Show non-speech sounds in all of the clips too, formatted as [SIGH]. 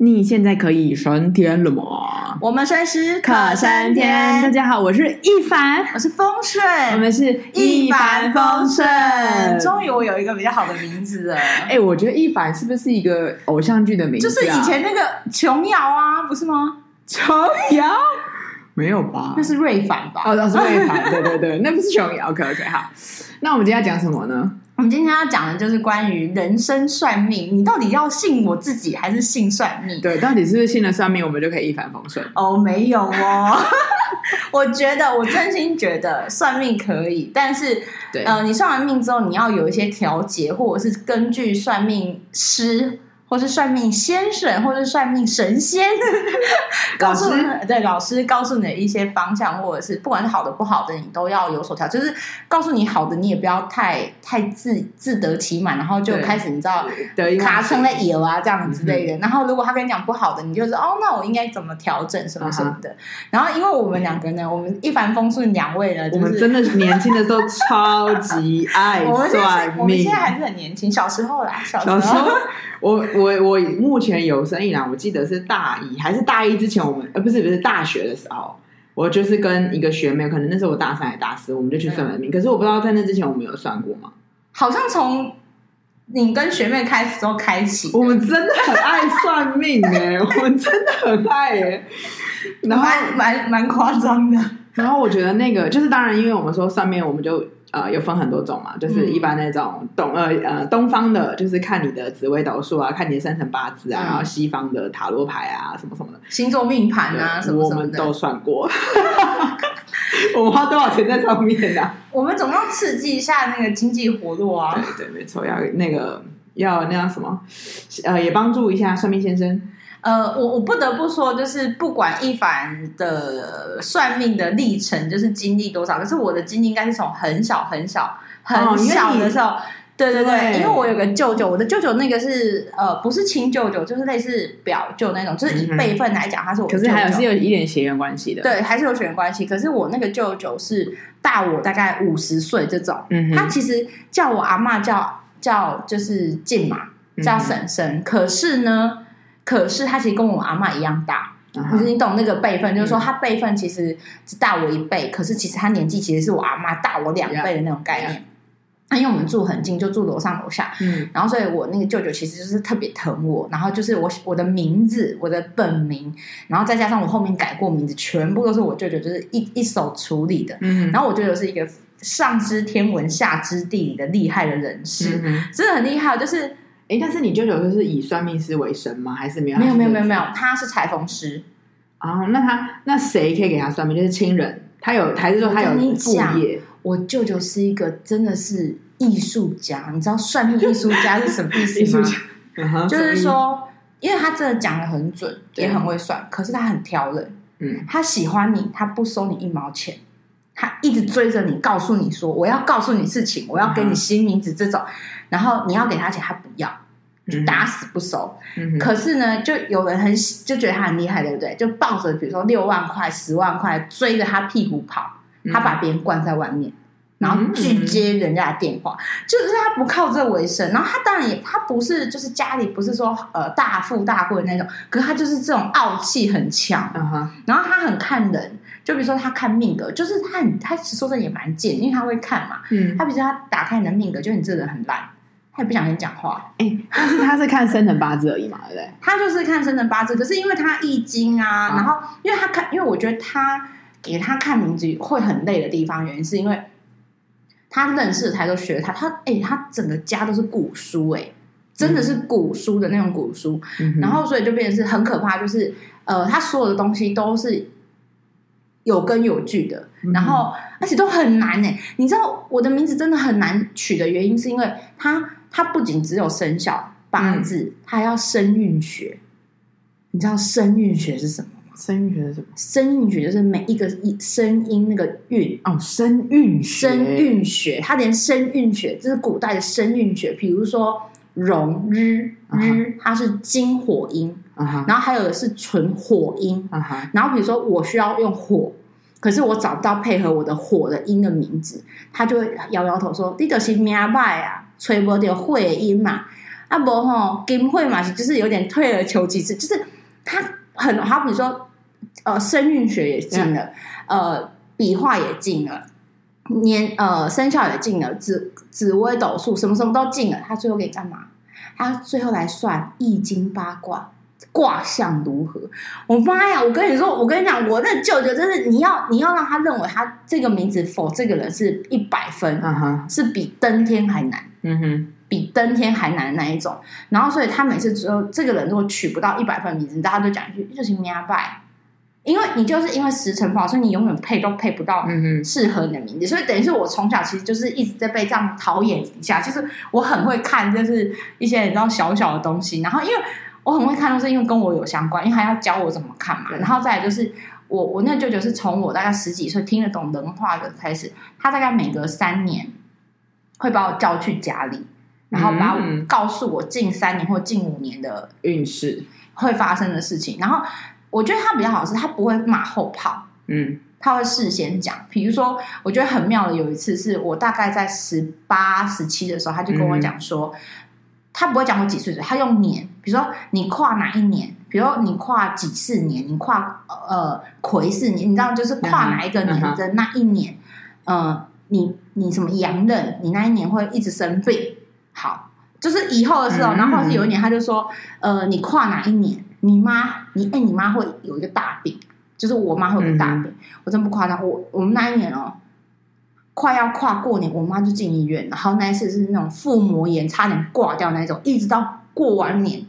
你现在可以升天了吗？我们随时可升天。大家好，我是一凡，我是风顺，我们是一帆风顺。终于我有一个比较好的名字了。哎、欸，我觉得一凡是不是一个偶像剧的名字、啊？就是以前那个琼瑶啊，不是吗？琼瑶没有吧？那是瑞凡吧？哦，那是瑞凡。对对对，那不是琼瑶。OK OK，好。那我们今天要讲什么呢？我们今天要讲的就是关于人生算命，你到底要信我自己还是信算命？对，到底是不是信了算命，我们就可以一帆风顺？哦，没有哦，[LAUGHS] 我觉得我真心觉得算命可以，但是，对呃，你算完命之后，你要有一些调节，或者是根据算命师。或是算命先生，或是算命神仙，告诉你对老师告诉你的一些方向，或者是不管是好的不好的，你都要有所调。就是告诉你好的，你也不要太太自自得其满，然后就开始你知道卡成了野啊这样之类的。然后如果他跟你讲不好的，你就是哦，那我应该怎么调整什么什么的。然后因为我们两个呢，我们一帆风顺两位呢，就是、我们真的是年轻的时候超级 [LAUGHS] 爱算命。我们现在还是很年轻，小时候啦，小时候。我我我目前有生以来，我记得是大一还是大一之前，我们呃不是不是大学的时候，我就是跟一个学妹，可能那时候我大三还大四，我们就去算了命。可是我不知道在那之前我们有算过吗？好像从你跟学妹开始之后开启，我们真的很爱算命哎，我们真的很爱哎，然后蛮蛮夸张的。然后我觉得那个就是当然，因为我们说算命，我们就。呃，有分很多种嘛，就是一般那种东、嗯、呃呃东方的，就是看你的紫微斗数啊，看你的生辰八字啊，嗯、然后西方的塔罗牌啊，什么什么的星座命盘啊什么什么的，我们都算过。[LAUGHS] 我们花多少钱在上面呢、啊？我们总要刺激一下那个经济活络啊。对对，没错，要那个要那样什么，呃，也帮助一下算命先生。呃，我我不得不说，就是不管一凡的算命的历程，就是经历多少，可是我的经历应该是从很小很小很小的时候，哦、对对对，因为我有个舅舅，我的舅舅那个是呃，不是亲舅舅，就是类似表舅那种，就是以辈分来讲，他是我舅舅，可是还有是有一点血缘关系的，对，还是有血缘关系。可是我那个舅舅是大我大概五十岁这种，嗯，他其实叫我阿妈叫叫就是静嘛叫婶婶，嗯、可是呢。可是他其实跟我阿妈一样大，可、uh. 是你懂那个辈分，就是说他辈分其实只大我一辈，嗯、可是其实他年纪其实是我阿妈大我两倍的那种概念。那因为我们住很近，就住楼上楼下，嗯，然后所以我那个舅舅其实就是特别疼我，然后就是我我的名字，我的本名，然后再加上我后面改过名字，全部都是我舅舅就是一一手处理的，嗯，然后我舅舅是一个上知天文下知地理的厉害的人士，嗯、真的很厉害，就是。哎，但是你舅舅就是以算命师为生吗？还是没有？没有，没有，没有，没有，他是裁缝师。啊，那他那谁可以给他算命？就是亲人，他有还是说他有副业？我舅舅是一个真的是艺术家，你知道算命艺术家是什么意思 [LAUGHS] 吗？[LAUGHS] 嗯、就是说，因为他真的讲的很准，也很会算，可是他很挑人。嗯，他喜欢你，他不收你一毛钱，他一直追着你，告诉你说我要告诉你事情，我要给你新名字这种。然后你要给他钱，他不要，就打死不收。嗯、可是呢，就有人很就觉得他很厉害，对不对？就抱着比如说六万块、十万块追着他屁股跑，他把别人关在外面，然后拒接人家的电话，嗯、就是他不靠这为生。然后他当然也他不是就是家里不是说呃大富大贵的那种，可是他就是这种傲气很强。嗯、然后他很看人，就比如说他看命格，就是他很他说真的也蛮贱，因为他会看嘛。嗯，他比如说他打开你的命格，就你这个人很烂。他也不想跟你讲话，哎、欸，但是他是看生辰八字而已嘛，对不对？[LAUGHS] 他就是看生辰八字，可是因为他易经啊，啊然后因为他看，因为我觉得他给他看名字会很累的地方，原因是因为他认识的他都学他，他哎、欸，他整个家都是古书、欸，哎，真的是古书的那种古书，嗯、然后所以就变成是很可怕，就是呃，他所有的东西都是有根有据的，嗯、然后而且都很难哎、欸，你知道我的名字真的很难取的原因是因为它。它不仅只有生肖八字，它、嗯、还要声韵学。你知道声韵学是什么吗？声韵学是什么？声韵学就是每一个声音那个韵哦，声韵声韵学，它连声韵学，这是古代的声韵学。比如说融日日，它是金火音，然后还有的是纯火音，然后比如说我需要用火，可是我找不到配合我的火的音的名字，他就会摇摇头说：“你就是命歹啊。”吹不掉会音嘛，啊不吼金会嘛，就是有点退而求其次，就是他很好，比说呃，声韵学也进了，嗯、呃，笔画也进了，年呃生肖也进了，紫紫微斗数什么什么都进了，他最后给你干嘛？他最后来算易经八卦。卦象如何？我妈呀！我跟你说，我跟你讲，我那舅舅真是，你要你要让他认为他这个名字否这个人是一百分，嗯哼，是比登天还难，嗯哼，比登天还难的那一种。然后，所以他每次只有这个人如果取不到一百分名字，大家都讲一句就是明拜，因为你就是因为时辰不好，所以你永远配都配不到适合你的名字。所以等于是我从小其实就是一直在被这样陶冶一下，其实我很会看，就是一些你知道小小的东西。然后因为。我很会看，都是因为跟我有相关，因为他要教我怎么看嘛。然后再来就是我，我那舅舅是从我大概十几岁听得懂人话的开始，他大概每隔三年会把我叫去家里，然后把我告诉我近三年或近五年的运势会发生的事情。然后我觉得他比较好是，他不会马后炮，嗯，他会事先讲。比如说，我觉得很妙的有一次是我大概在十八、十七的时候，他就跟我讲说。嗯他不会讲我几岁，他用年，比如说你跨哪一年，比如说你跨几四年，你跨呃癸巳年，你知道就是跨哪一个年的那一年，嗯、呃，你你什么阳刃，你那一年会一直生病。好，就是以后的时候，然后是有一年他就说，呃，你跨哪一年，你妈你哎你妈会有一个大病，就是我妈会有个大病，我真不夸张，我我们那一年哦。快要跨过年，我妈就进医院，然后那一次是那种腹膜炎，差点挂掉那种，一直到过完年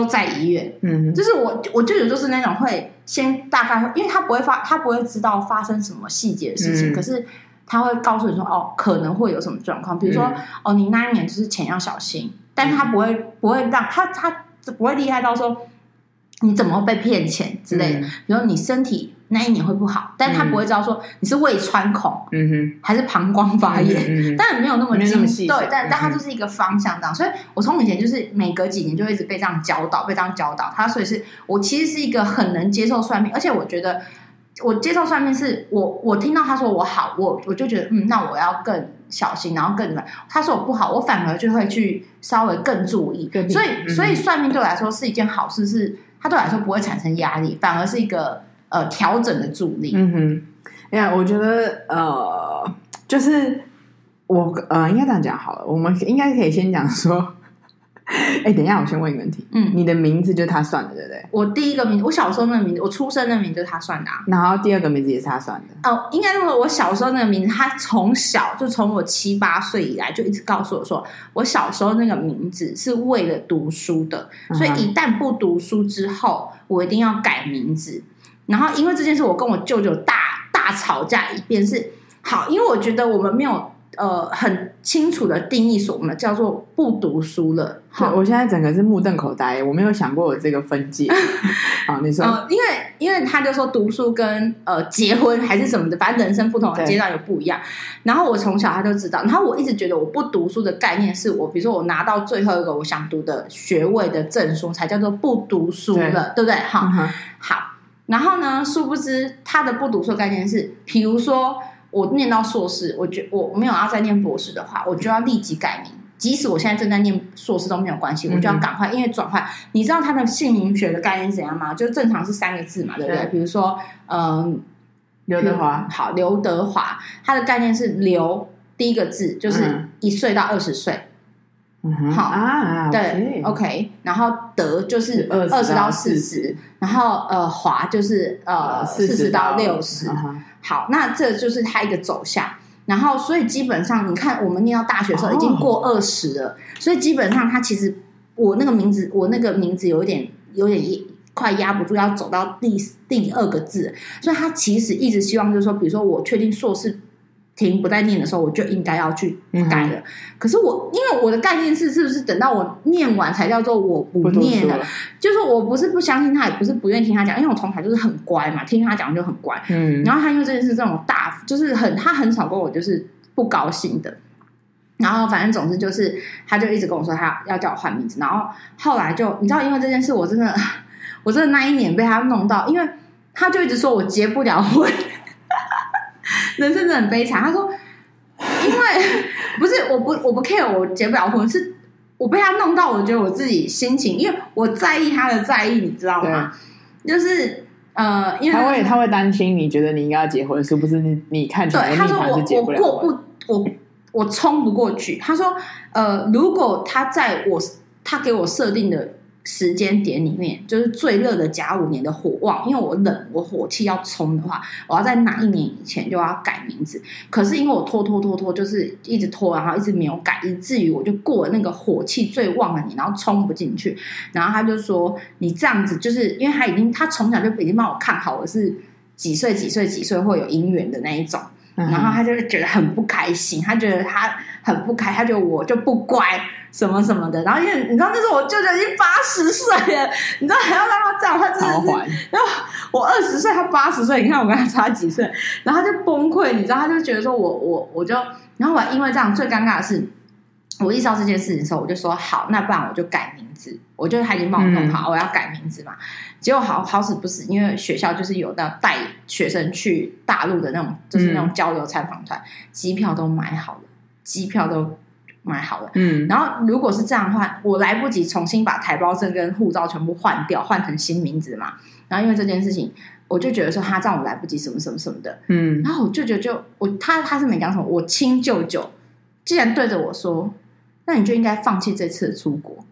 都在医院。嗯，就是我我舅舅就是那种会先大概，因为他不会发，他不会知道发生什么细节的事情，嗯、可是他会告诉你说，哦，可能会有什么状况，比如说，嗯、哦，你那一年就是钱要小心，但是他不会不会让他他不会厉害到说你怎么会被骗钱之类的，嗯、比如说你身体。那一年会不好，但是他不会知道说你是胃穿孔，嗯哼，还是膀胱发炎，但没有那么精细，对，但、嗯、但他就是一个方向这样，所以我从以前就是每隔几年就一直被这样教导，被这样教导。他所以是我其实是一个很能接受算命，而且我觉得我接受算命是我我听到他说我好，我我就觉得嗯，那我要更小心，然后更怎么？他说我不好，我反而就会去稍微更注意。对所以、嗯、所以算命对我来说是一件好事，是他对我来说不会产生压力，反而是一个。呃，调整的助力。嗯哼，哎呀，我觉得呃，就是我呃，应该这样讲好了。我们应该可以先讲说，[LAUGHS] 哎，等一下，我先问一个问题。嗯，你的名字就是他算的，对不对？我第一个名字，我小时候那个名字，我出生的名字就是他算的啊。然后第二个名字也是他算的。哦，应该说，我小时候那个名字，他从小就从我七八岁以来就一直告诉我说，我小时候那个名字是为了读书的，所以一旦不读书之后，我一定要改名字。然后，因为这件事，我跟我舅舅大大吵架一遍。是好，因为我觉得我们没有呃很清楚的定义，说我们叫做不读书了。好，我现在整个是目瞪口呆，我没有想过有这个分界。[LAUGHS] 好，你说，呃、因为因为他就说读书跟呃结婚还是什么的，反正人生不同的阶段有不一样。然后我从小他就知道，然后我一直觉得我不读书的概念是我，比如说我拿到最后一个我想读的学位的证书，才叫做不读书了，对，对不对？好，嗯、好。然后呢，殊不知他的不读书的概念是，比如说我念到硕士，我觉我没有要再念博士的话，我就要立即改名。即使我现在正在念硕士都没有关系，我就要赶快，因为转换。你知道他的姓名学的概念是怎样吗？就正常是三个字嘛，对不对？对比如说，嗯，刘德华，好，刘德华，他的概念是刘，第一个字就是一岁到二十岁。好啊，对，OK，然后德就是二十到四十，然后呃华就是呃四十到六十。好，那这就是它一个走向。然后所以基本上，你看我们念到大学的时候已经过二十了，所以基本上它其实我那个名字，我那个名字有一点有点快压不住，要走到第第二个字，所以他其实一直希望就是说，比如说我确定硕士。停不再念的时候，我就应该要去改了。嗯、可是我因为我的概念是，是不是等到我念完才叫做我不念了？就是我不是不相信他，也不是不愿意听他讲，因为我从小就是很乖嘛，听他讲就很乖。嗯，然后他因为这件事这种大，就是很他很少跟我就是不高兴的。然后反正总之就是，他就一直跟我说他要叫我换名字。然后后来就你知道，因为这件事，我真的 [LAUGHS] 我真的那一年被他弄到，因为他就一直说我结不了婚。人生真的很悲惨。他说：“因为不是我不我不 care，我结不了婚，是我被他弄到，我觉得我自己心情，因为我在意他的在意，你知道吗？就是呃，因为他会他会担心，你觉得你应该要结婚，是不是你？你你看起来对他说我我过不我我冲不过去。他说呃，如果他在我他给我设定的。时间点里面就是最热的甲午年的火旺，因为我冷，我火气要冲的话，我要在哪一年以前就要改名字。可是因为我拖拖拖拖，就是一直拖，然后一直没有改，以至于我就过了那个火气最旺的年，然后冲不进去。然后他就说：“你这样子，就是因为他已经他从小就已经帮我看好我是几岁几岁几岁会有姻缘的那一种。”然后他就觉得很不开心，他觉得他很不开，他觉得我就不乖。什么什么的，然后因为你知道那时候我舅舅已经八十岁了，[LAUGHS] 你知道还要让他这样，他真的是，然后我二十岁，他八十岁，你看我跟他差几岁，然后他就崩溃，你知道，他就觉得说我我我就，然后我还因为这样最尴尬的是，我意识到这件事情的时候，我就说好，那不然我就改名字，我就他已经帮我弄好，嗯、我要改名字嘛，结果好好死不死，因为学校就是有那带学生去大陆的那种，就是那种交流参访团，机票都买好了，机票都。买好了，嗯，然后如果是这样的话，我来不及重新把台胞证跟护照全部换掉，换成新名字嘛。然后因为这件事情，我就觉得说他这样我来不及什么什么什么的，嗯。然后我舅舅就我他他是没讲什么，我亲舅舅既然对着我说，那你就应该放弃这次的出国。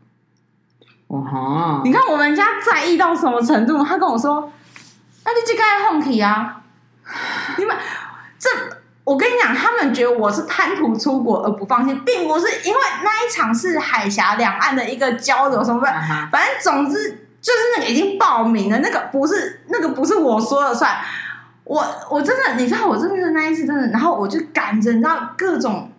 哇哈！你看我们家在意到什么程度？他跟我说，那你就该放弃啊！你们这。我跟你讲，他们觉得我是贪图出国而不放心，并不是因为那一场是海峡两岸的一个交流什么的，反正总之就是那个已经报名了，那个不是那个不是我说了算。我我真的，你知道，我真的是那一次真的，然后我就赶着，你知道各种，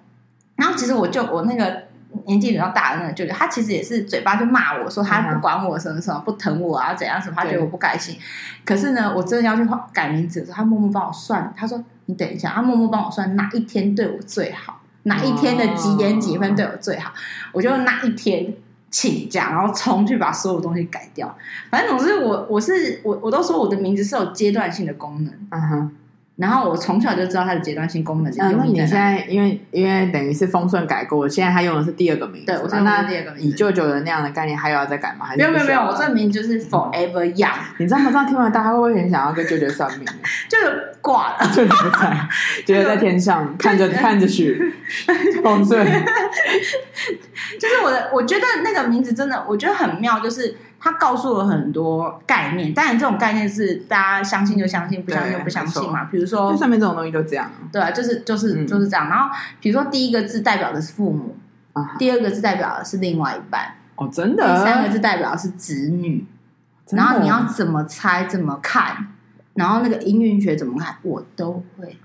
然后其实我就我那个年纪比较大的那个舅舅，他其实也是嘴巴就骂我说他不管我什么什么不疼我啊怎样什么，他觉得我不开心。可是呢，我真的要去改名字的时候，他默默帮我算，他说。你等一下，他默默帮我算哪一天对我最好，哪一天的几点几分对我最好，我就那一天请假，然后冲去把所有东西改掉。反正总之我，我我是我我都说我的名字是有阶段性的功能。嗯哼。然后我从小就知道它的阶段性功能。嗯，那你现在因为因为等于是丰顺改过，现在他用的是第二个名字。对，我说那第二个名字。你舅舅的那样的概念还有要再改吗？还是没有没有没有，我这名就是 Forever Young。[LAUGHS] 你知道吗？这样听完大家会不会很想要跟舅舅算命？[LAUGHS] 就是挂了，舅舅不在，[LAUGHS] 就是在天上看着看着雪，丰顺。就是我的，我觉得那个名字真的，我觉得很妙，就是。他告诉了很多概念，当然这种概念是大家相信就相信，不相信就不相信嘛。比如说，上面这种东西就这样，对啊，就是就是、嗯、就是这样。然后比如说第一个字代表的是父母，啊、第二个字代表的是另外一半，哦，真的。第三个字代表的是子女，然后你要怎么猜怎么看，然后那个音韵学怎么看，我都会。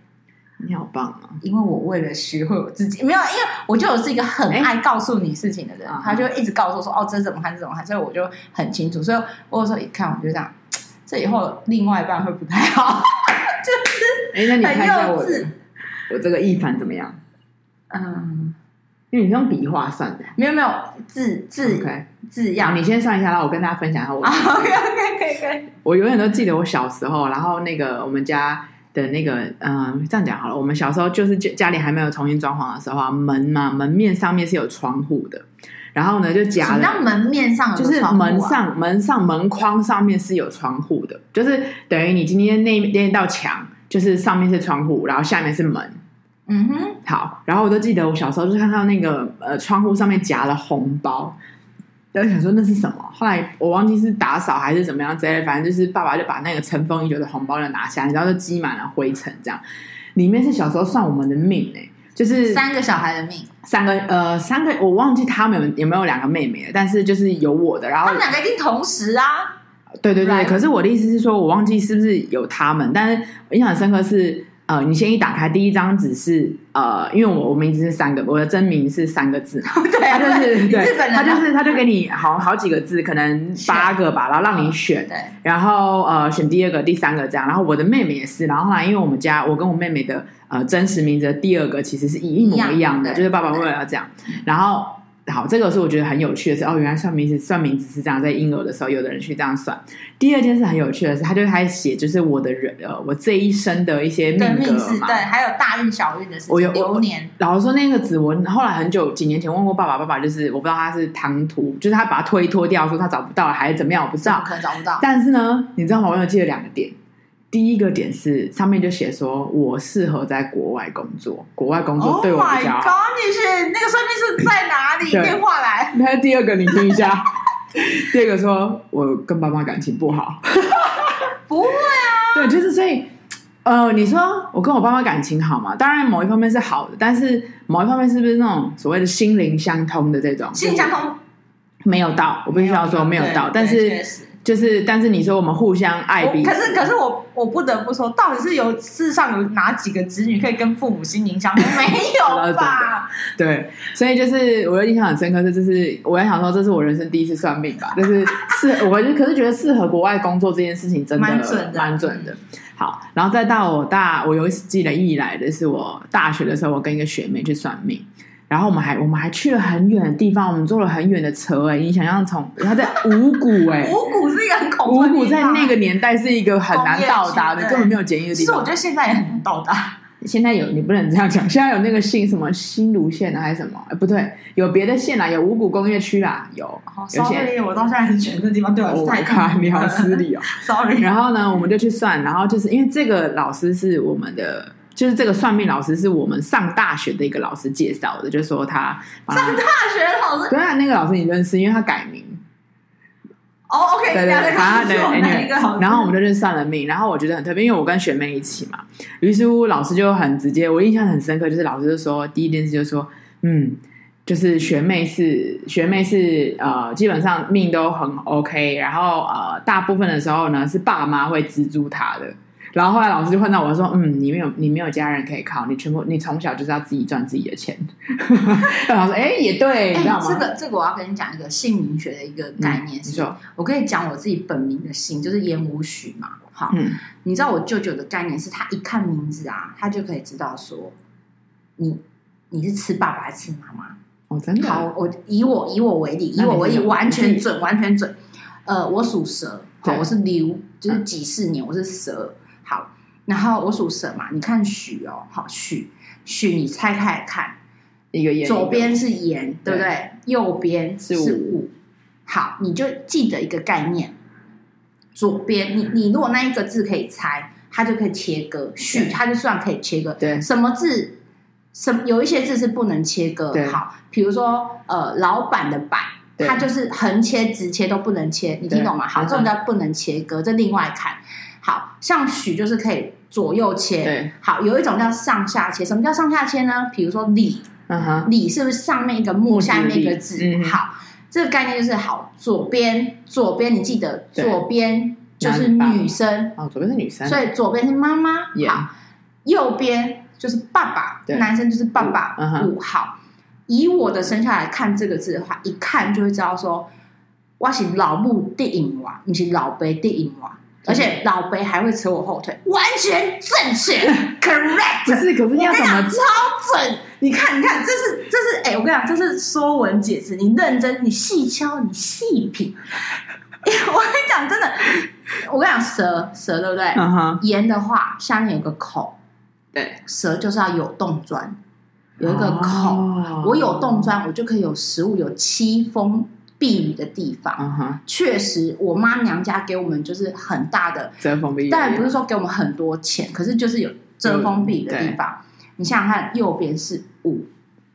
你好棒啊！因为我为了学会我自己，没有，因为我就我是一个很爱告诉你事情的人，欸、他就一直告诉我说：“哦，这怎么看，这怎么看。”所以我就很清楚。所以我有时候一看，我就这样，这以后另外一半会不太好，[LAUGHS] 就是哎，那你看一下我的，我这个一凡怎么样？嗯，因为你是用笔画算的，没有没有字字 Okay. 字样。你先算一下，然后我跟大家分享一下我。OK OK。我永远都记得我小时候，然后那个我们家。的那个，嗯、呃，这样讲好了。我们小时候就是家里还没有重新装潢的时候啊，门嘛，门面上面是有窗户的。然后呢，就夹了门面上就是门上门上门框上面是有窗户的，就是等于你今天那那一道墙，就是上面是窗户，然后下面是门。嗯哼，好。然后我就记得我小时候就看到那个呃窗户上面夹了红包。然后想说那是什么？后来我忘记是打扫还是怎么样之类的，反正就是爸爸就把那个尘封已久的红包就拿下来，然后就积满了灰尘，这样里面是小时候算我们的命哎，就是三个小孩的命，三个呃三个我忘记他们有有没有两个妹妹了，但是就是有我的，然后他们两个一定同时啊，对对对，来可是我的意思是说我忘记是不是有他们，但是我印象很深刻是。呃，你先一打开第一张纸是呃，因为我我名字是三个，我的真名是三个字，[LAUGHS] 对，他就是对，他就是他就给你好好几个字，可能八个吧，然后让你选，对，然后呃选第二个、第三个这样，然后我的妹妹也是，然后后来因为我们家我跟我妹妹的呃真实名字的第二个其实是一模一样的，就是爸爸为了要这样，然后好，这个是我觉得很有趣的是，哦，原来算命是算名字是这样，在婴儿的时候，有的人去这样算。第二件事很有趣的是，他就开始写，就是我的人呃，我这一生的一些命格嘛，对，还有大运小运的事情。我有流年。老实说，那个子我后来很久几年前问过爸爸，爸爸就是我不知道他是唐突，就是他把它推脱掉，说他找不到还是怎么样，我不知道，可能找不到。但是呢，你知道吗？我有记得两个点。第一个点是上面就写说，我适合在国外工作，国外工作对我比较好。Oh my God，你是那个算命是在哪里？电话来。那第二个你听一下。[LAUGHS] 第二个说我跟爸妈感情不好。不会啊。[LAUGHS] 对，就是所以，呃，你说我跟我爸妈感情好吗？当然，某一方面是好的，但是某一方面是不是那种所谓的心灵相通的这种？心灵相通没有到，我必须要说没有到，但是。就是，但是你说我们互相爱彼此，可是可是我我不得不说，到底是有世上有哪几个子女可以跟父母心灵相通？[LAUGHS] 没有吧？对，所以就是我的印象很深刻，是就是我在想说，这是我人生第一次算命吧，[LAUGHS] 就是适，我可是觉得适合国外工作这件事情真的蛮准的，蛮准的。好，然后再到我大，我有一次记得忆来的是我大学的时候，我跟一个学妹去算命。然后我们还我们还去了很远的地方，我们坐了很远的车哎，你想象从他在五谷哎，五谷是一个很恐怖的地方，五谷在那个年代是一个很难到达的，根本没有简易的地方。其实我觉得现在也很难到达。现在有你不能这样讲，现在有那个新什么新芦线啊，还是什么？哎，不对，有别的线啦，有五谷工业区啦，有。有些我到现在很觉得那地方对我太卡，你好失礼哦，[LAUGHS] sorry。然后呢，我们就去算，然后就是因为这个老师是我们的。就是这个算命老师是我们上大学的一个老师介绍的，就是说他上大学的老师，对啊，那个老师你认识，因为他改名。哦、oh,，OK，对对对，反正对，然后我们就认识算了命，然后我觉得很特别，因为我跟学妹一起嘛，于是乎老师就很直接，我印象很深刻，就是老师就说第一件事就是说，嗯，就是学妹是学妹是呃，基本上命都很 OK，然后呃，大部分的时候呢是爸妈会资助她的。然后后来老师就换到我说：“嗯，你没有你没有家人可以靠，你全部你从小就是要自己赚自己的钱。[LAUGHS] ”然后说：“哎，也对，你知道吗？”这个这个我要跟你讲一个姓名学的一个概念，是、嗯、我可以讲我自己本名的姓，就是严武许嘛。好，嗯，你知道我舅舅的概念是他一看名字啊，他就可以知道说你你是吃爸爸还是吃妈妈？哦，真的？好，我以我以我为例，以我为例，完全准，完全准。呃，我属蛇，好，我是牛，就是几四年，我是蛇。好，然后我属蛇嘛，你看许哦，好许许，你拆开来看，一个左边是寅，对不对？右边是午。好，你就记得一个概念，左边你你如果那一个字可以拆，它就可以切割。许它就算可以切割。对，什么字？什有一些字是不能切割。好，比如说呃，老板的板，它就是横切直切都不能切，你听懂吗？好，这种叫不能切割，这另外看。好像许就是可以左右切，对。好，有一种叫上下切。什么叫上下切呢？比如说李，嗯哼，李是不是上面一个木，下面一个字？嗯、好，这个概念就是好。左边，左边你记得，左边就是女生哦，左边是女生，所以左边是妈妈。好，右边就是爸爸，男生就是爸爸。嗯哼，好。以我的生肖来看这个字的话，一看就会知道说，我是老母的影娃，你是老爸的影娃。而且老北还会扯我后腿，完全正确，[LAUGHS] correct。不是，可是你要怎么超准？你看，你看，这是这是哎、欸，我跟你讲，这是说文解字，你认真，你细敲，你细品。[LAUGHS] 我跟你讲，真的，我跟你讲，蛇蛇对不对？嗯哼。盐的话，下面有个口，对，蛇就是要有洞钻，有一个口。哦、我有洞钻，我就可以有食物，有七风。避雨的地方，嗯、确实，我妈娘家给我们就是很大的遮风避雨，但不是说给我们很多钱，可是就是有遮风避雨的地方。你想想看，右边是午，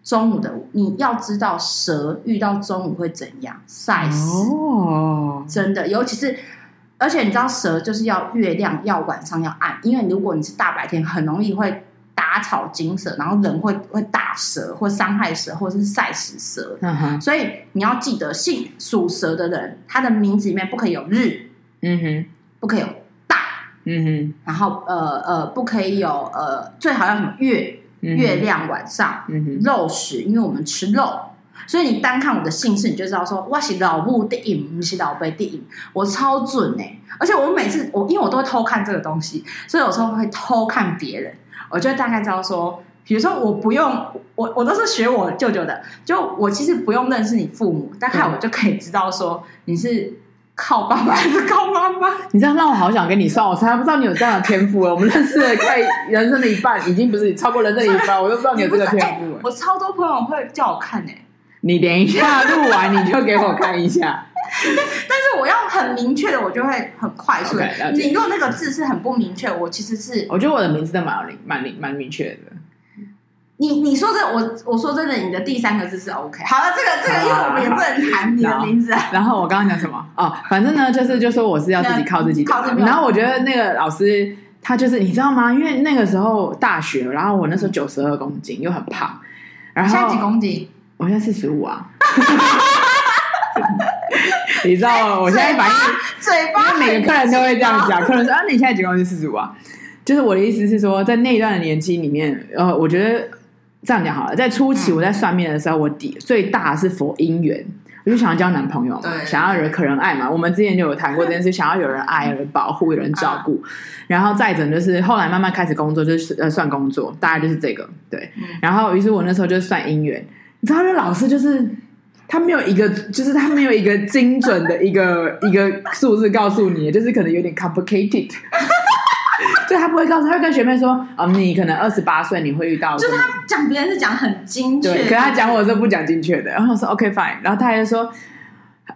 中午的午，你要知道蛇遇到中午会怎样，晒死哦，真的，尤其是而且你知道蛇就是要月亮要晚上要暗，因为如果你是大白天，很容易会。打草惊蛇，然后人会会打蛇，或伤害蛇，或者是晒死蛇。嗯哼，所以你要记得，姓属蛇的人，他的名字里面不可以有日，嗯哼，不可以有大，嗯哼，然后呃呃，不可以有呃，最好要什么月，嗯、月亮晚上，嗯哼，肉食，因为我们吃肉，所以你单看我的姓氏，你就知道说，我是老母的影，不是老辈的影，我超准哎！而且我每次我因为我都会偷看这个东西，所以有时候会偷看别人。我就大概知道说，比如说我不用，我我都是学我舅舅的，就我其实不用认识你父母，大概我就可以知道说你是靠爸爸还是靠妈妈。你这样让我好想跟你算，我从来不知道你有这样的天赋。我们认识了快人生的一半，已经不是超过人生的一半，我都不知道你有这个天赋、欸。[LAUGHS] 我超多朋友会叫我看诶、欸，你等一下录完你就给我看一下。[LAUGHS] 但是我要很明确的，我就会很快速。Okay, 你如果那个字是很不明确，我其实是我觉得我的名字都蛮明蛮明蛮明确的。你你说这我我说真的，你的第三个字是 OK。好了，这个这个，因为我们也不能谈你的名字啊。[LAUGHS] 然后我刚刚讲什么？哦，反正呢，就是就说我是要自己靠自己的。然后我觉得那个老师他就是你知道吗？因为那个时候大学，然后我那时候九十二公斤又很胖，然后现在几公斤？我现在四十五啊。[LAUGHS] [LAUGHS] 你知道吗？我现在反应嘴巴，因为每个客人都会这样讲。客人说啊，你现在几公斤？四十五啊。就是我的意思是说，在那一段的年纪里面，呃，我觉得。这样讲好了，在初期我在算命的时候，我底最大是佛姻缘，我就想要交男朋友嘛，想要人可人爱嘛。我们之前就有谈过这件事，[LAUGHS] 想要有人爱、有人保护、有人照顾。然后再者就是后来慢慢开始工作，就是呃算工作，大概就是这个对。然后于是我那时候就算姻缘，你知道，那老师就是他没有一个，就是他没有一个精准的一个 [LAUGHS] 一个数字告诉你，就是可能有点 complicated。[LAUGHS] 就他不会告诉，他会跟学妹说：“啊、嗯，你可能二十八岁，你会遇到。”就是他讲别人是讲很精确，对，可他讲我是不讲精确的。然后我说：“OK fine。”然后他还说：“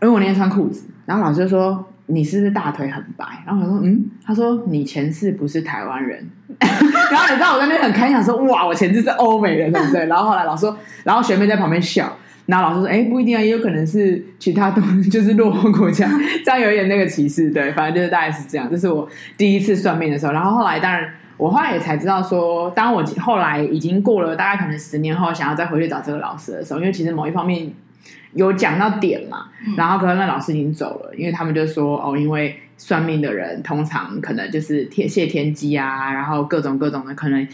因为我那天穿裤子。”然后老师就说：“你是不是大腿很白？”然后我说：“嗯。”他说：“你前世不是台湾人。[LAUGHS] ”然后你知道我在那边很开心，想说：“哇，我前世是欧美人，对不对？”然后后来老师说，然后学妹在旁边笑。然后老师说：“哎，不一定啊，也有可能是其他东，就是落后国家，这样有一点那个歧视。对，反正就是大概是这样。这是我第一次算命的时候。然后后来，当然我后来也才知道说，当我后来已经过了大概可能十年后，想要再回去找这个老师的时候，因为其实某一方面有讲到点嘛。然后可能那老师已经走了，因为他们就说哦，因为算命的人通常可能就是天谢天机啊，然后各种各种的可能。”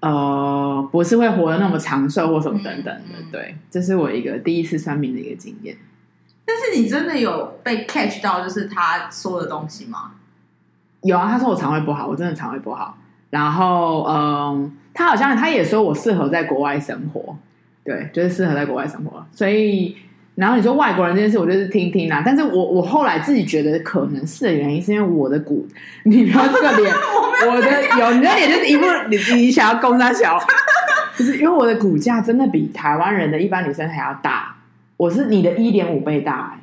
呃，不是会活得那么长寿或什么等等的，对，这是我一个第一次算命的一个经验。但是你真的有被 catch 到，就是他说的东西吗？有啊，他说我肠胃不好，我真的肠胃不好。然后，嗯、呃，他好像他也说我适合在国外生活，对，就是适合在国外生活，所以。然后你说外国人这件事，我就是听听啦、啊。但是我我后来自己觉得可能是的原因，是因为我的骨，你不要这个脸，[LAUGHS] 我，我的有你的脸就是一副你你想要攻他小，[LAUGHS] 就是因为我的骨架真的比台湾人的一般女生还要大，我是你的一点五倍大、欸，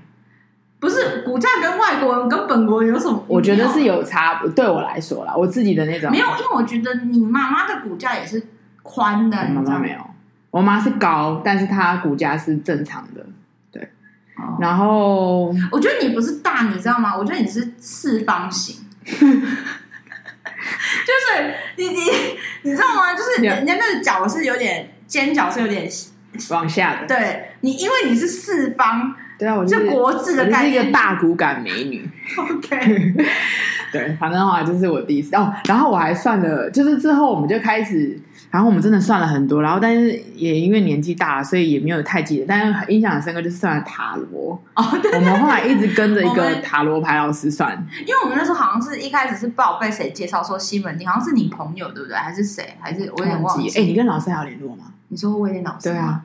不是骨架跟外国人跟本国人有什么？我觉得是有差，对我来说啦，我自己的那种没有，因为我觉得你妈妈的骨架也是宽的，你妈妈没有，我妈是高，但是她骨架是正常的。然后我觉得你不是大，你知道吗？我觉得你是四方形，[LAUGHS] 就是你你你知道吗？就是人家那个脚是有点尖角，是有点往下的。对你，因为你是四方，对啊，我是国字的概念，是一个大骨感美女。[LAUGHS] OK，[LAUGHS] 对，反正的话就是我第一次哦。然后我还算了，就是之后我们就开始。然后我们真的算了很多，然后但是也因为年纪大了，所以也没有太记得。但是印象很深刻，就是算了塔罗。哦，对，对，对，我们后来一直跟着一个塔罗牌老师算，因为我们那时候好像是一开始是不知道被谁介绍说西门町，好像是你朋友对不对？还是谁？还是我有点忘记。哎，你跟老师还有联络吗？你说威廉老师？对啊，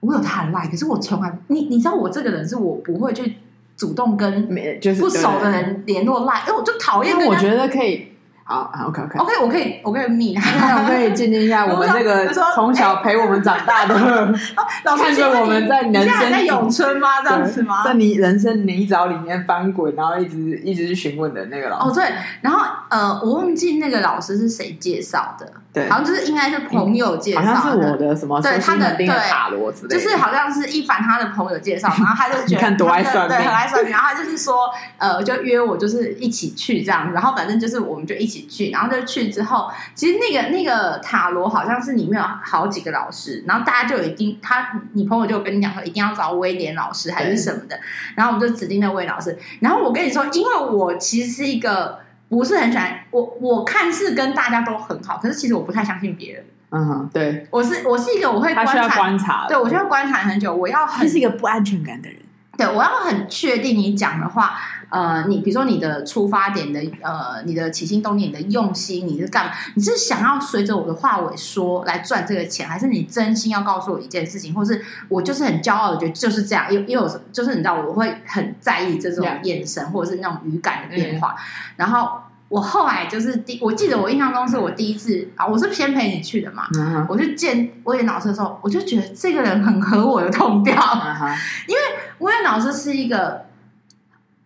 我有他的 line，可是我从来你你知道我这个人是我不会去主动跟没就是不熟的人联络 line，哎，我就讨厌。我觉得可以。好，OK，OK，OK，我可以，我可以密他，我可以见证一下我们这个 [LAUGHS] 从小陪我们长大的，[LAUGHS] 看着我们在人生在永春吗？这样子吗？在你人生泥沼里面翻滚，然后一直一直去询问的那个老师。哦，对，然后呃，我忘记那个老师是谁介绍的，对，好像就是应该是朋友介绍，好像是我的什么对他的对塔罗之类的，就是好像是一凡他的朋友介绍，然后他就觉得 [LAUGHS] 看多爱算命，对，很爱算命，然后他就是说呃，就约我就是一起去这样，然后反正就是我们就一起。去，然后就去之后，其实那个那个塔罗好像是里面有好几个老师，然后大家就一定他，你朋友就跟你讲说一定要找威廉老师还是什么的，然后我们就指定那位老师。然后我跟你说，因为我其实是一个不是很喜欢我，我看似跟大家都很好，可是其实我不太相信别人。嗯，对，我是我是一个我会观察，他需要观察，对我需要观察很久，我要很是一个不安全感的人。对，我要很确定你讲的话，呃，你比如说你的出发点的，呃，你的起心动念，你的用心，你是干嘛？你是想要随着我的话尾说来赚这个钱，还是你真心要告诉我一件事情，或是我就是很骄傲的觉得就是这样？因为因为我就是你知道，我会很在意这种眼神或者是那种语感的变化，嗯、然后。我后来就是第，我记得我印象中是我第一次啊，我是先陪你去的嘛。Uh. 我就见威廉老师的时候，我就觉得这个人很合我的痛调，uh. [LAUGHS] 因为威廉老师是一个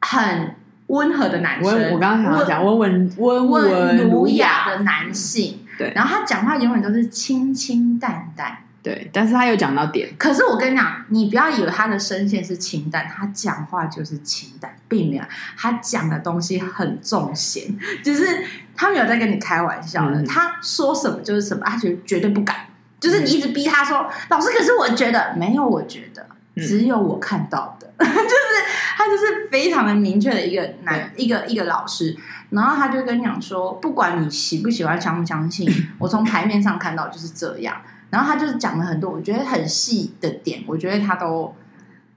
很温和的男生。我刚刚想要讲温文温文儒雅的男性，对，然后他讲话永远都是清清淡淡。对，但是他有讲到点。可是我跟你讲，你不要以为他的声线是清淡，他讲话就是清淡，并没有。他讲的东西很重咸，就是他没有在跟你开玩笑的。嗯、他说什么就是什么，他绝绝对不敢。就是你一直逼他说，嗯、老师，可是我觉得没有，我觉得只有我看到的，嗯、[LAUGHS] 就是他就是非常的明确的一个男一个一个老师。然后他就跟你讲说，不管你喜不喜欢，相不相信，[LAUGHS] 我从牌面上看到就是这样。然后他就是讲了很多，我觉得很细的点，我觉得他都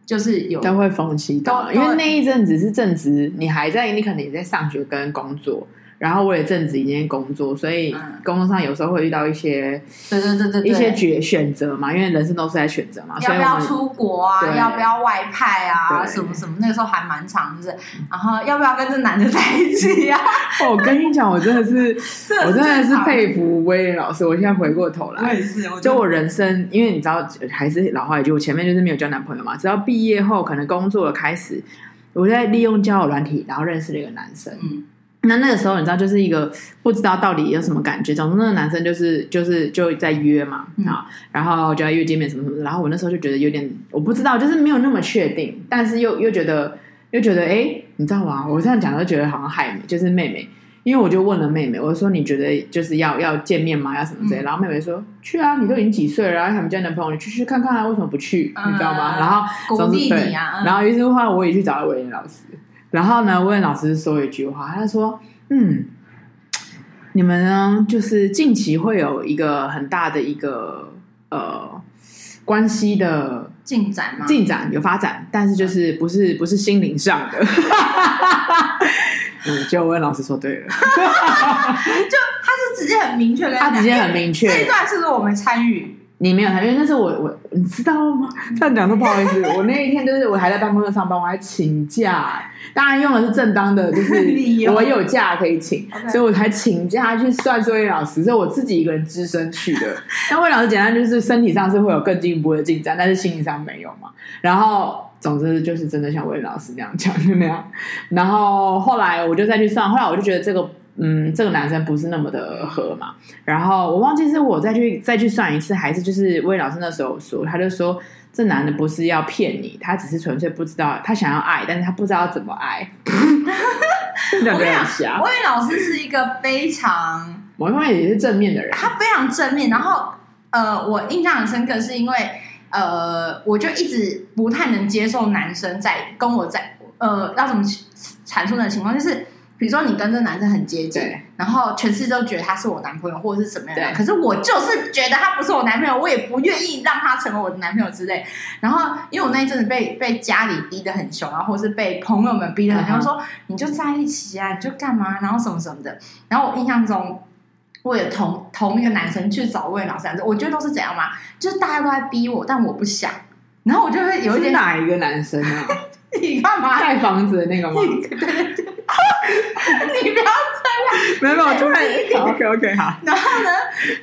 就是有都会分析到，因为那一阵子是正值你还在，你可能也在上学跟工作。然后我也正值一件工作，所以工作上有时候会遇到一些，对对对对，一些决选择嘛，因为人生都是在选择嘛。要不要出国啊？要不要外派啊？什么什么？那个时候还蛮长，就是然后要不要跟这男的在一起啊？我跟你讲，我真的是，[LAUGHS] 我真的是佩服威廉老师。我现在回过头来，我也是，就我人生，因为你知道，还是老话一句，我前面就是没有交男朋友嘛。直到毕业后，可能工作了开始，我在利用交友软体，然后认识了一个男生。嗯。那那个时候，你知道，就是一个不知道到底有什么感觉。总之，那个男生就是就是就在约嘛，啊、嗯，然后就要约见面什么什么的。然后我那时候就觉得有点，我不知道，就是没有那么确定，但是又又觉得又觉得，哎，你知道吗？我这样讲都觉得好像害就是妹妹，因为我就问了妹妹，我说你觉得就是要要见面吗？要什么之类？嗯、然后妹妹说去啊，你都已经几岁了，然后他们交男朋友，你去去看看啊，为什么不去？嗯、你知道吗？然后鼓励你啊，然后于是的话，我也去找了威廉老师。然后呢，问老师说一句话，他说：“嗯，你们呢，就是近期会有一个很大的一个呃关系的进展吗？进展有发展，但是就是不是不是心灵上的。[LAUGHS] 嗯，就问老师说对了，[LAUGHS] 就他是直接很明确的，他直接很明确，这一段是不是我们参与？”你没有谈，因为那是我我你知道吗？这样讲都不好意思。[LAUGHS] 我那一天就是我还在办公室上班，我还请假，当然用的是正当的，就是 [LAUGHS] 我有假可以请，所以我才请假去算作业老师，所以我自己一个人只身去的。[LAUGHS] 那魏老师简单就是身体上是会有更进一步的进展，但是心理上没有嘛。然后总之就是真的像魏老师那样讲就那样。然后后来我就再去算，后来我就觉得这个。嗯，这个男生不是那么的合嘛，然后我忘记是我再去再去算一次，还是就是魏老师那时候说，他就说这男的不是要骗你，他只是纯粹不知道他想要爱，但是他不知道怎么爱。[LAUGHS] 我跟你讲，魏老师是一个非常，某一方也是正面的人，他非常正面。然后呃，我印象很深刻，是因为呃，我就一直不太能接受男生在跟我在呃要怎么阐述的情况，就是。比如说你跟这男生很接近，然后全世界都觉得他是我男朋友或者是什么样的，可是我就是觉得他不是我男朋友，我也不愿意让他成为我的男朋友之类。然后因为我那一阵子被被家里逼得很凶然后，或者是被朋友们逼得很凶，嗯、说你就在一起啊，你就干嘛，然后什么什么的。然后我印象中，我也同同一个男生去找魏老师，我觉得都是怎样嘛，就是大家都在逼我，但我不想。然后我就会有一点哪一个男生啊？[LAUGHS] 你干嘛盖房子的那个吗？[LAUGHS] 对对对。[LAUGHS] 你不要这样，没有没有，就会 OK OK 好。[LAUGHS] 然后呢，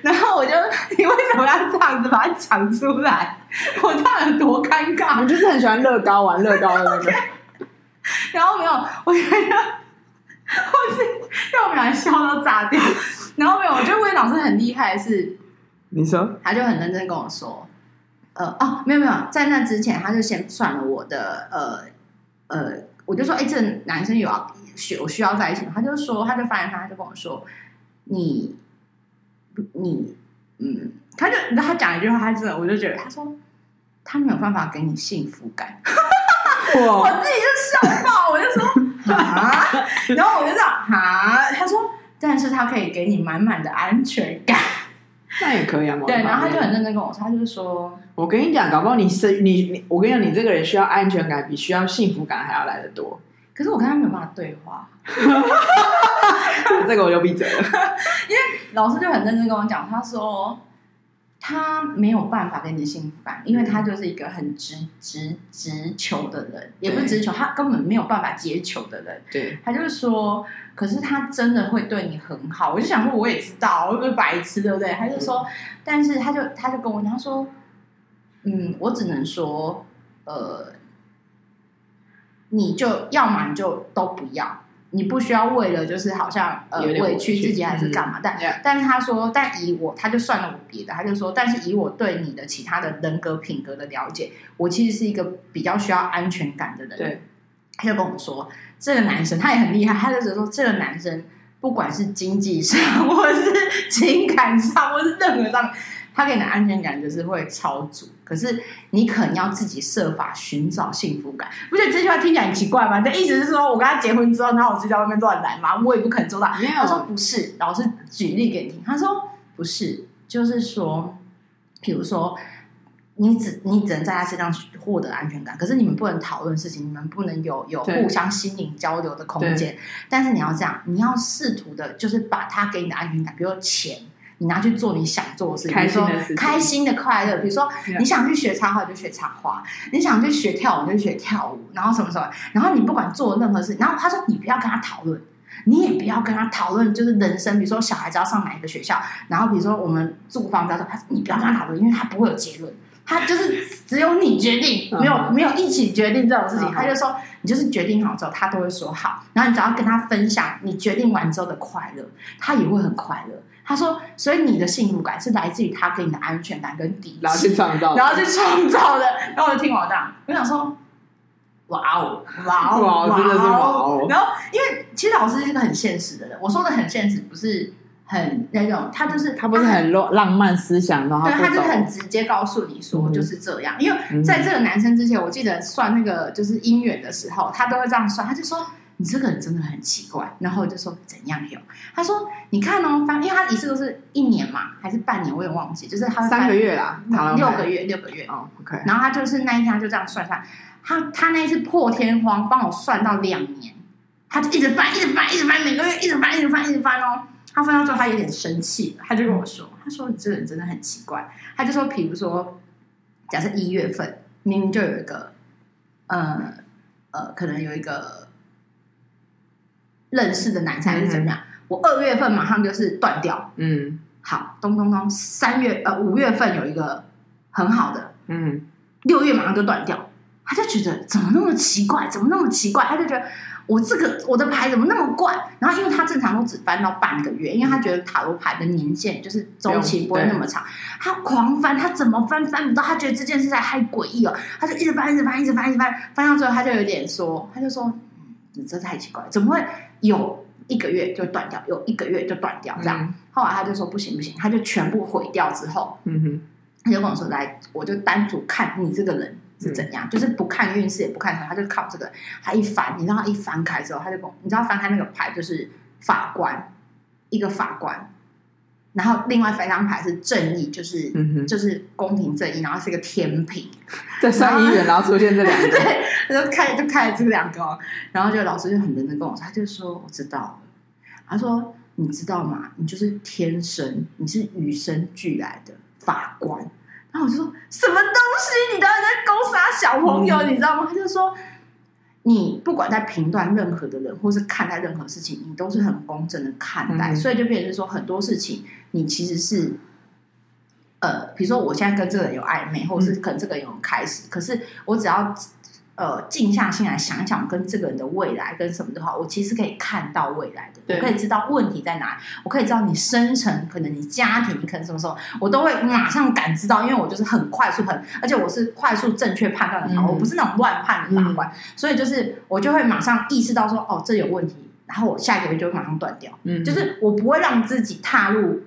然后我就，你为什么要这样子把它讲出来？我到底有多尴尬？我就是很喜欢乐高，玩乐高的那个。[LAUGHS] 然后没有，我觉得我是要不然笑到炸掉。然后没有，我觉得魏老师很厉害的是，你说，他就很认真跟我说，呃哦，没有没有，在那之前他就先算了我的呃呃，我就说，哎，这男生有要。需我需要在一起吗？他就说，他就发现他，他就跟我说：“你，你，嗯，他就他讲一句话，他真的，我就觉得他说他没有办法给你幸福感。[LAUGHS] 哇我自己就笑爆，我就说 [LAUGHS] 啊，[LAUGHS] 然后我就这样啊，他说，但是他可以给你满满的安全感。那也可以啊。对，然后他就很认真跟我说，他就是说，我跟你讲，搞不好你是你你，我跟你讲，你这个人需要安全感，比需要幸福感还要来得多。可是我跟他没有办法对话，[LAUGHS] 这个我就闭嘴了。[LAUGHS] 因为老师就很认真跟我讲，他说。他没有办法给你幸福感，因为他就是一个很直直直球的人，也不是直球，他根本没有办法接球的人。对，他就是说，可是他真的会对你很好。我就想说，我也知道，我不是白痴，对不对？他就说，但是他就他就跟我讲，他说，嗯，我只能说，呃，你就要么你就都不要。你不需要为了就是好像呃委屈自己还是干嘛，嗯、但.但是他说，但以我他就算了我别的，他就说，但是以我对你的其他的人格品格的了解，我其实是一个比较需要安全感的人。对，他就跟我说，这个男生他也很厉害，他就说这个男生不管是经济上，[LAUGHS] 或是情感上，或是任何上面。他给你的安全感就是会超足，可是你可能要自己设法寻找幸福感。不觉得这句话听起来很奇怪吗？的意思是说我跟他结婚之后，然后我自己在外面乱来吗？我也不可能做到。没有，他说不是，老师举例给你听。他说不是，就是说，比如说你只你只能在他身上获得安全感，可是你们不能讨论事情，你们不能有有互相心灵交流的空间。但是你要这样，你要试图的，就是把他给你的安全感，比如说钱。你拿去做你想做的事情，比如说开心的快乐，比如说你想去学插画就学插画，你想去学跳舞就学跳舞，然后什么什么，然后你不管做任何事，然后他说你不要跟他讨论，你也不要跟他讨论，就是人生，比如说小孩子要上哪一个学校，然后比如说我们住房子要说，他你不要跟他讨论，因为他不会有结论，他就是只有你决定，没有没有一起决定这种事情，他就说你就是决定好之后，他都会说好，然后你只要跟他分享你决定完之后的快乐，他也会很快乐。他说：“所以你的幸福感是来自于他给你的安全感跟底气，然后去创造，然后去创造的。然后我就听我这样，我想说，哇哦，哇哦，哇哦，真的是哇哦。然后，因为其实老师是一个很现实的人，我说的很现实，不是很那种，他就是他不是很浪浪漫思想，然后对他就是很直接告诉你说就是这样。因为在这个男生之前，我记得算那个就是姻缘的时候，他都会这样算，他就说。”你这个人真的很奇怪，然后我就说怎样有？他说你看哦，反正因为他一次都是一年嘛，还是半年，我也忘记，就是他三个月啦，六个月，六个月哦，OK。然后他就是那一天他就这样算算，他他那一次破天荒帮我算到两年，他就一直翻，一直翻，一直翻，每个月一直翻，一直翻，一直翻哦。他翻到最后他有点生气，他就跟我说，他说你这个人真的很奇怪。他就说，比如说，假设一月份明明就有一个，呃呃，可能有一个。认识的男生还是怎么样？嗯、我二月份马上就是断掉。嗯，好，咚咚咚，三月呃五月份有一个很好的，嗯，六月马上就断掉。他就觉得怎么那么奇怪，怎么那么奇怪？他就觉得我这个我的牌怎么那么怪？然后因为他正常都只翻到半个月，因为他觉得塔罗牌的年限就是周期不会那么长。他狂翻，他怎么翻翻不到？他觉得这件事在太诡异了，他就一直翻，一直翻，一直翻，一直翻，翻到最后他就有点说，他就说。你这太奇怪，怎么会有一个月就断掉，有一个月就断掉这样？嗯、后来他就说不行不行，他就全部毁掉之后，嗯哼，他就跟我说来，我就单独看你这个人是怎样，嗯、就是不看运势也不看什么，他就靠这个。他一翻，你知道他一翻开之后，他就跟我，你知道翻开那个牌就是法官，一个法官。然后另外三张牌是正义，就是、就是公平正义，然后是一个天平，在上一元，然后出现这两个，[LAUGHS] 对，他就开就开了这两个，然后就老师就很认真跟我说，他就说我知道了，他说你知道吗？你就是天生，你是与生俱来的法官。然后我就说什么东西？你到底在勾杀小朋友？嗯、你知道吗？他就说。你不管在评断任何的人，或是看待任何事情，你都是很公正的看待，嗯、所以就变成说很多事情，你其实是，呃，比如说我现在跟这个人有暧昧，或者是跟这个人有开始，嗯、可是我只要。呃，静下心来想想，跟这个人的未来跟什么的话，我其实可以看到未来的，我可以知道问题在哪里，我可以知道你生成，可能你家庭，你可能什么时候，我都会马上感知到，因为我就是很快速，很而且我是快速正确判断的法，嗯、我不是那种乱判的法官，嗯、所以就是我就会马上意识到说，哦，这有问题，然后我下一个月就会马上断掉，嗯，就是我不会让自己踏入。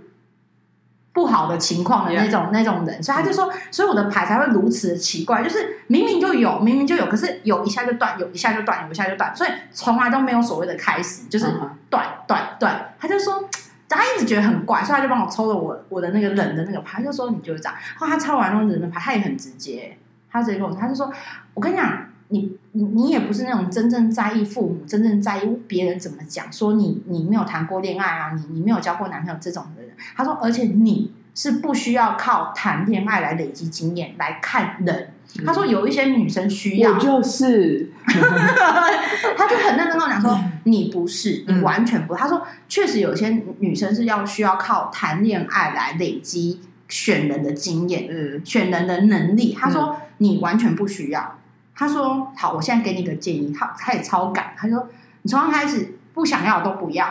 不好的情况的那种 Yeah. 那种人，所以他就说，所以我的牌才会如此的奇怪，就是明明就有，明明就有，可是有一下就断，有一下就断，有一下就断，所以从来都没有所谓的开始，就是断断断。他就说，他一直觉得很怪，所以他就帮我抽了我我的那个冷的那个牌，就说你就是这样。后来他抽完那种冷的牌，他也很直接，他直接跟我说，他就说，我跟你讲，你你你也不是那种真正在意父母、真正在意别人怎么讲，说你你没有谈过恋爱啊，你你没有交过男朋友这种的人。他说，而且你是不需要靠谈恋爱来累积经验来看人。他说有一些女生需要，我就是，他就很认真跟我讲说，你不是，你完全不。他说确实有些女生是要需要靠谈恋爱来累积选人的经验，嗯，选人的能力。他说你完全不需要。他说好，我现在给你个建议，他他也超赶。他说你从刚开始不想要都不要，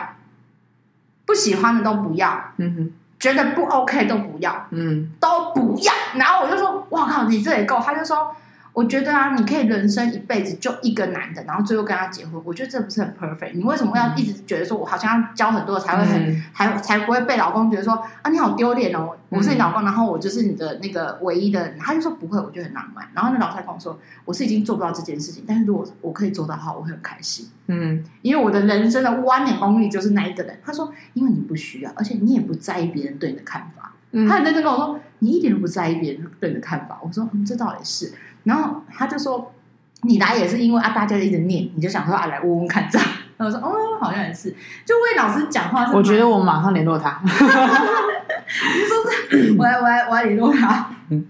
不喜欢的都不要，嗯哼。觉得不 OK 都不要，嗯，都不要。然后我就说：“哇靠，你这也够。”他就说。我觉得啊，你可以人生一辈子就一个男的，然后最后跟他结婚。我觉得这不是很 perfect？你为什么要一直觉得说我好像要交很多才会很，嗯、还才不会被老公觉得说啊，你好丢脸哦，我是你老公，然后我就是你的那个唯一的。他就说不会，我觉得很浪漫。然后那老太跟我说，我是已经做不到这件事情，但是如果我可以做到的话，我会很开心。嗯，因为我的人生的 one and only 就是那一个人。他说，因为你不需要，而且你也不在意别人对你的看法。嗯、他很认真跟我说，你一点都不在意别人对你的看法。我说，嗯，这倒也是。然后他就说：“你来也是因为啊，大家一直念，你就想说啊，来问问看这样。[LAUGHS] ”然后我说：“哦，好像也是。”就魏老师讲话，我觉得我马上联络他。[LAUGHS] 你说是？我来，我来，我来联络他。嗯，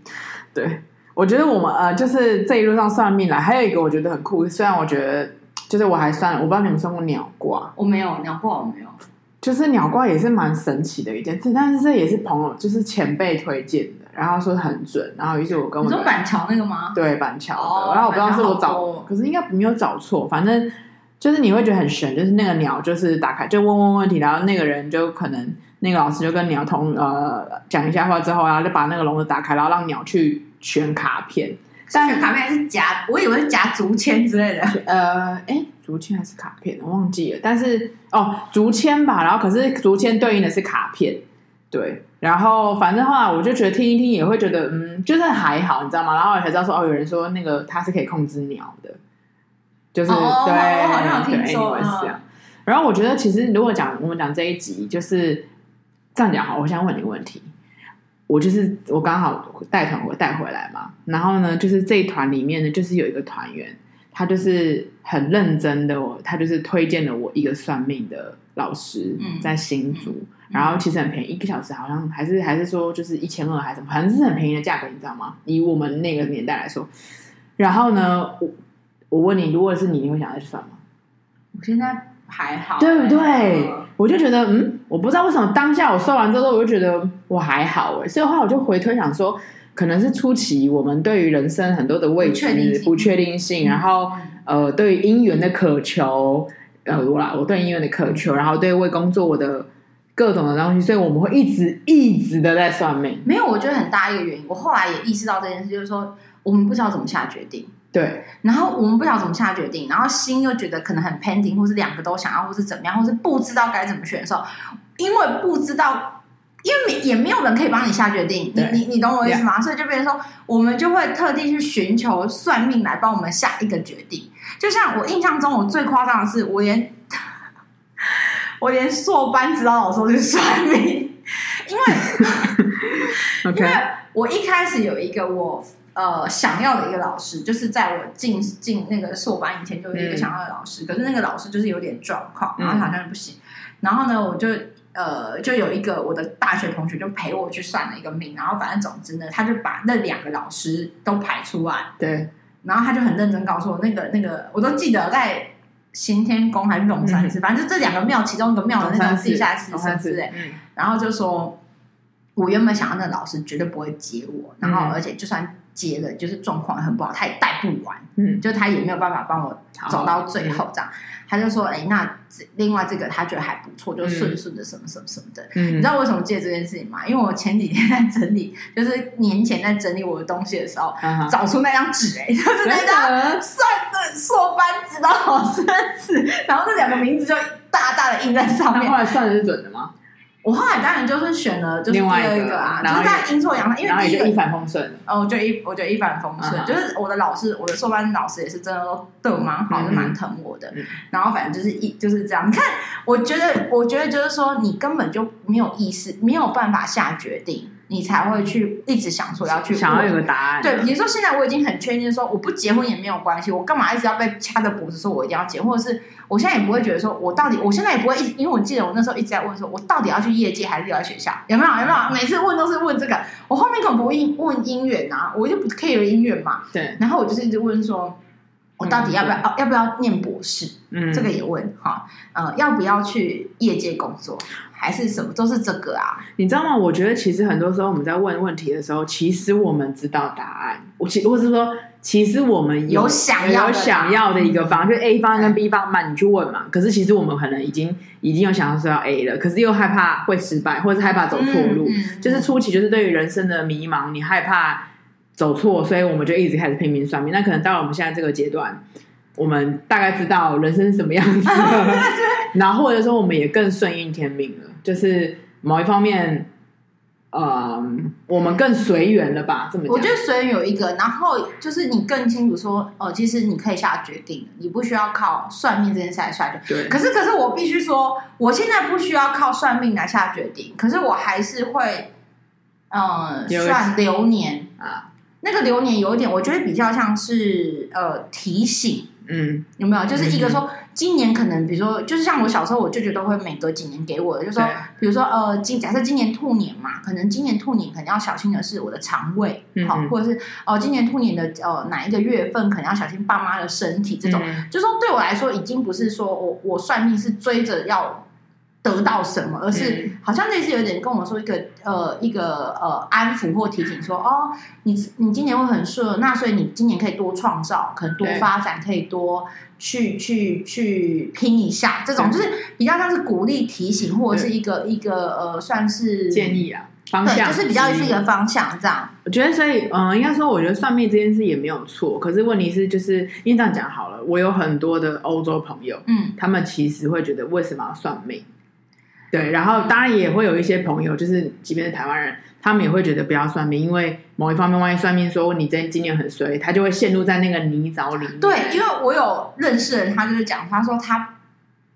对，我觉得我们呃，就是这一路上算命来，还有一个我觉得很酷。虽然我觉得，就是我还算，我不知道你们算过鸟卦，我没有鸟卦，我没有。就是鸟卦也是蛮神奇的一件事，但是这也是朋友，就是前辈推荐的。然后说很准，然后于是我跟我你说板桥那个吗？对，板桥的。Oh, 然后我不知道是我找，可是应该没有找错。反正就是你会觉得很神，就是那个鸟就是打开就问问问题，然后那个人就可能那个老师就跟鸟同呃讲一下话之后，然后就把那个笼子打开，然后让鸟去选卡片。但选卡片还是夹？我以为是夹竹签之类的。呃，哎，竹签还是卡片？我忘记了。但是哦，竹签吧。然后可是竹签对应的是卡片。对，然后反正后来我就觉得听一听也会觉得嗯，就是还好，你知道吗？然后我才知道说哦，有人说那个它是可以控制鸟的，就是、哦、对，我好像有听说是这样。然后我觉得其实如果讲我们讲这一集，就是这样讲好。我想问你一个问题，我就是我刚好带团我带回来嘛，然后呢，就是这一团里面呢，就是有一个团员，他就是很认真的，他就是推荐了我一个算命的老师，在新竹。嗯然后其实很便宜，一个小时好像还是还是说就是一千二还是什么，反正是很便宜的价格，你知道吗？以我们那个年代来说。然后呢，我我问你，如果是你，你会想要去算吗？我现在还好，对不对？我就觉得，嗯，我不知道为什么当下我算完之后，我就觉得我还好哎，所以的话我就回推想说，可能是初期我们对于人生很多的未知、不确定性，然后呃，对于姻缘的渴求，呃，我啦，我对音乐的渴求，然后对为工作我的。各种的东西，所以我们会一直一直的在算命。没有，我觉得很大一个原因。我后来也意识到这件事，就是说我们不知道怎么下决定。对，然后我们不知道怎么下决定，然后心又觉得可能很 pending，或是两个都想要，或是怎么样，或是不知道该怎么选的时候，因为不知道，因为也没有人可以帮你下决定。你你你懂我意思吗.所以就变成说，我们就会特地去寻求算命来帮我们下一个决定。就像我印象中，我最夸张的是，我连。我连硕班指导老师都去算命，因为 [LAUGHS]. 因为我一开始有一个我呃想要的一个老师，就是在我进进那个硕班以前就有一个想要的老师，嗯、可是那个老师就是有点状况，然后好像不行。嗯、然后呢，我就呃就有一个我的大学同学就陪我去算了一个命，然后反正总之呢，他就把那两个老师都排出来，对，然后他就很认真告诉我，那个那个我都记得在。行天宫还是龙山寺，嗯、反正就这两个庙，其中一个庙的那种地下室甚至哎，嗯、然后就说，我原本想要那个老师绝对不会接我，然后而且就算接了，就是状况很不好，他也带不完，嗯，就他也没有办法帮我走到最后这样。他就说：“哎，那另外这个他觉得还不错，就顺顺的什么什么什么的。嗯、你知道为什么借这件事情吗？因为我前几天在整理，就是年前在整理我的东西的时候，嗯、找出那张纸，哎，就是那张算的硕班指导老师的纸，然后那两个名字就大大的印在上面。后来算的是准的吗？我后来当然就是选了，就是第二个啊，个就是在阴错阳差，因为第一个一帆风顺。哦，我觉得一我觉得一帆风顺，uh. 就是我的老师，我的硕班老师也是真的都对我蛮好，就蛮、嗯、疼我的。嗯、然后反正就是一就是这样。你看，我觉得我觉得就是说，你根本就没有意识，没有办法下决定。你才会去一直想说要去想要有个答案。对，比如说现在我已经很确定说我不结婚也没有关系，我干嘛一直要被掐着脖子说我一定要结，或者是我现在也不会觉得说我到底，我现在也不会一直，因为我记得我那时候一直在问说，我到底要去业界还是要学校？有没有？有没有？每次问都是问这个，我后面可能不会问姻缘啊，我就不 care 姻缘嘛。对。然后我就是一直问说，我到底要不要、嗯、要不要念博士？嗯，这个也问哈，呃，要不要去业界工作？还是什么都是这个啊？你知道吗？我觉得其实很多时候我们在问问题的时候，其实我们知道答案。我其或是说，其实我们有，有想要有想要的一个方就是 A 方案跟 B 方案，你去问嘛。可是其实我们可能已经已经有想要说要 A 了，可是又害怕会失败，或者是害怕走错路。嗯嗯、就是初期就是对于人生的迷茫，你害怕走错，所以我们就一直开始拼命算命。那可能到了我们现在这个阶段，我们大概知道人生是什么样子，[LAUGHS] 然后或者说我们也更顺应天命了。就是某一方面，呃，我们更随缘了吧？这么，我觉得随缘有一个，然后就是你更清楚说，哦，其实你可以下决定，你不需要靠算命这件事来下决定。对。可是，可是我必须说，我现在不需要靠算命来下决定，可是我还是会，嗯、呃，算流年啊。那个流年有一点，我觉得比较像是呃提醒。嗯，有没有？就是一个说，今年可能，比如说，就是像我小时候，我舅舅都会每隔几年给我的，就是说，比如说，呃，今假设今年兔年嘛，可能今年兔年可能要小心的是我的肠胃，好，或者是哦，今年兔年的呃哪一个月份可能要小心爸妈的身体，这种，就是说对我来说，已经不是说我我算命是追着要得到什么，而是好像类似有点跟我们说一个呃一个呃安抚或提醒说哦，你你今年会很顺，那所以你今年可以多创造，可能多发展，可以多去去去拼一下，这种就是比较像是鼓励提醒或者是一个一个呃算是建议啊方向，就是比较是一个方向这样。我觉得所以嗯，应该说我觉得算命这件事也没有错，可是问题是就是因为这样讲好了，我有很多的欧洲朋友，嗯，他们其实会觉得为什么要算命？对，然后当然也会有一些朋友，就是即便是台湾人，他们也会觉得不要算命，因为某一方面，万一算命说你这今年很衰，他就会陷入在那个泥沼里面。对，因为我有认识的人，他就是讲，他说他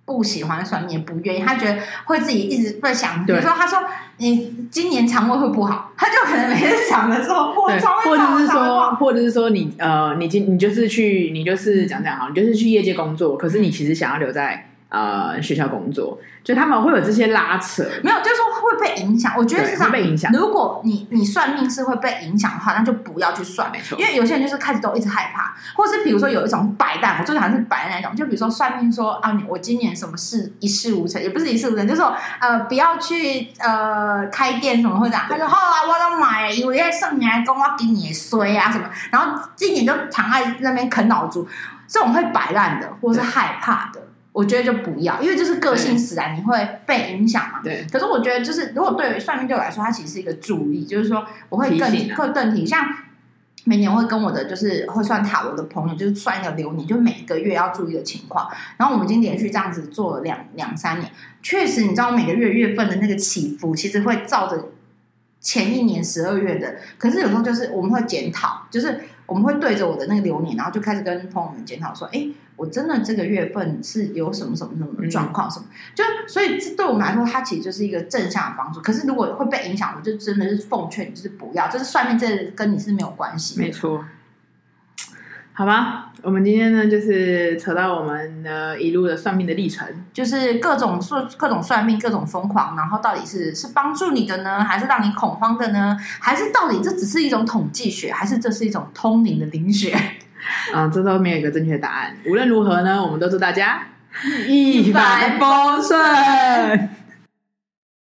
不喜欢算命，不愿意，他觉得会自己一直会想，对比如说他说你今年肠胃会不好，他就可能每天想的时候，或者或者是说，或者是说你呃，你今你就是去你就是讲讲好，你就是去业界工作，可是你其实想要留在。呃，学校工作，就他们会有这些拉扯，没有，就是说会被影响。我觉得是这样，会被影响。如果你你算命是会被影响的话，那就不要去算，没错。因为有些人就是开始都一直害怕，或是比如说有一种摆烂，我最讨厌是摆烂那种。就比如说算命说啊，你我今年什么事一事无成，也不是一事无成，就是说呃不要去呃开店什么会这样。他说好啊，我要买，因为上年来跟我给你衰啊什么，然后今年就躺在那边啃老族，这种会摆烂的，或是害怕的。我觉得就不要，因为就是个性使然，你会被影响嘛。对。可是我觉得，就是如果对于算命对我来说，它其实是一个助力，就是说我会更更更提。像每年我会跟我的就是会算塔罗的朋友，就是算一个流年，就每个月要注意的情况。然后我们已经连续这样子做了两两三年，确实，你知道每个月月份的那个起伏，其实会照着前一年十二月的。可是有时候就是我们会检讨，就是我们会对着我的那个流年，然后就开始跟朋友们检讨说，哎。我真的这个月份是有什么什么什么状况，什么、嗯、就所以这对我们来说，它其实就是一个正向的帮助。可是如果会被影响，我就真的是奉劝你，就是不要，就是算命，这跟你是没有关系。没错，好吧，我们今天呢，就是扯到我们的一路的算命的历程，就是各种算各种算命，各种疯狂，然后到底是是帮助你的呢，还是让你恐慌的呢？还是到底这只是一种统计学，还是这是一种通灵的灵学？啊，这都没有一个正确答案。无论如何呢，我们都祝大家一帆风顺。